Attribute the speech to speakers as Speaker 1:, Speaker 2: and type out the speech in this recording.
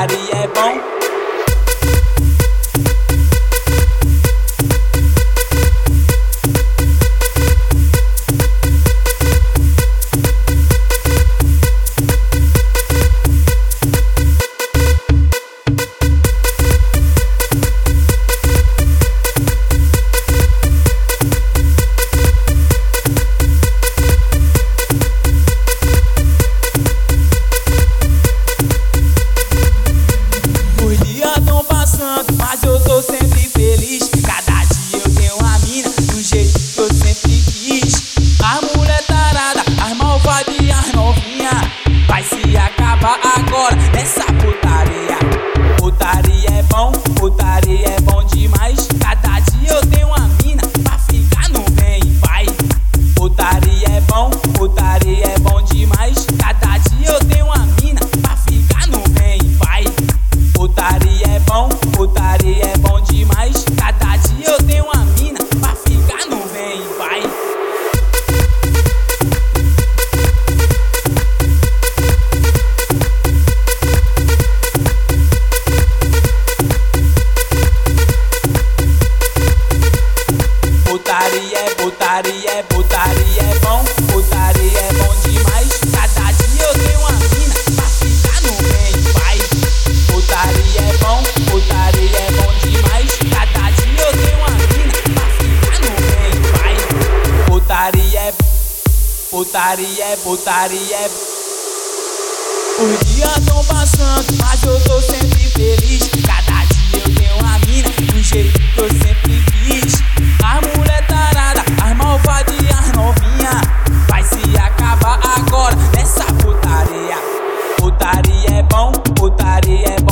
Speaker 1: body at bom. I got That's Putaria é putaria é bom, putaria é bom demais. Cada dia eu tenho uma mina pra ficar no bem, vai. Putaria é bom, putaria é bom demais. Cada dia eu tenho uma mina pra ficar no bem, vai. Putaria é putaria é putaria é Os dias tão passando, mas eu tô sem Putaria é bom, putaria é bom.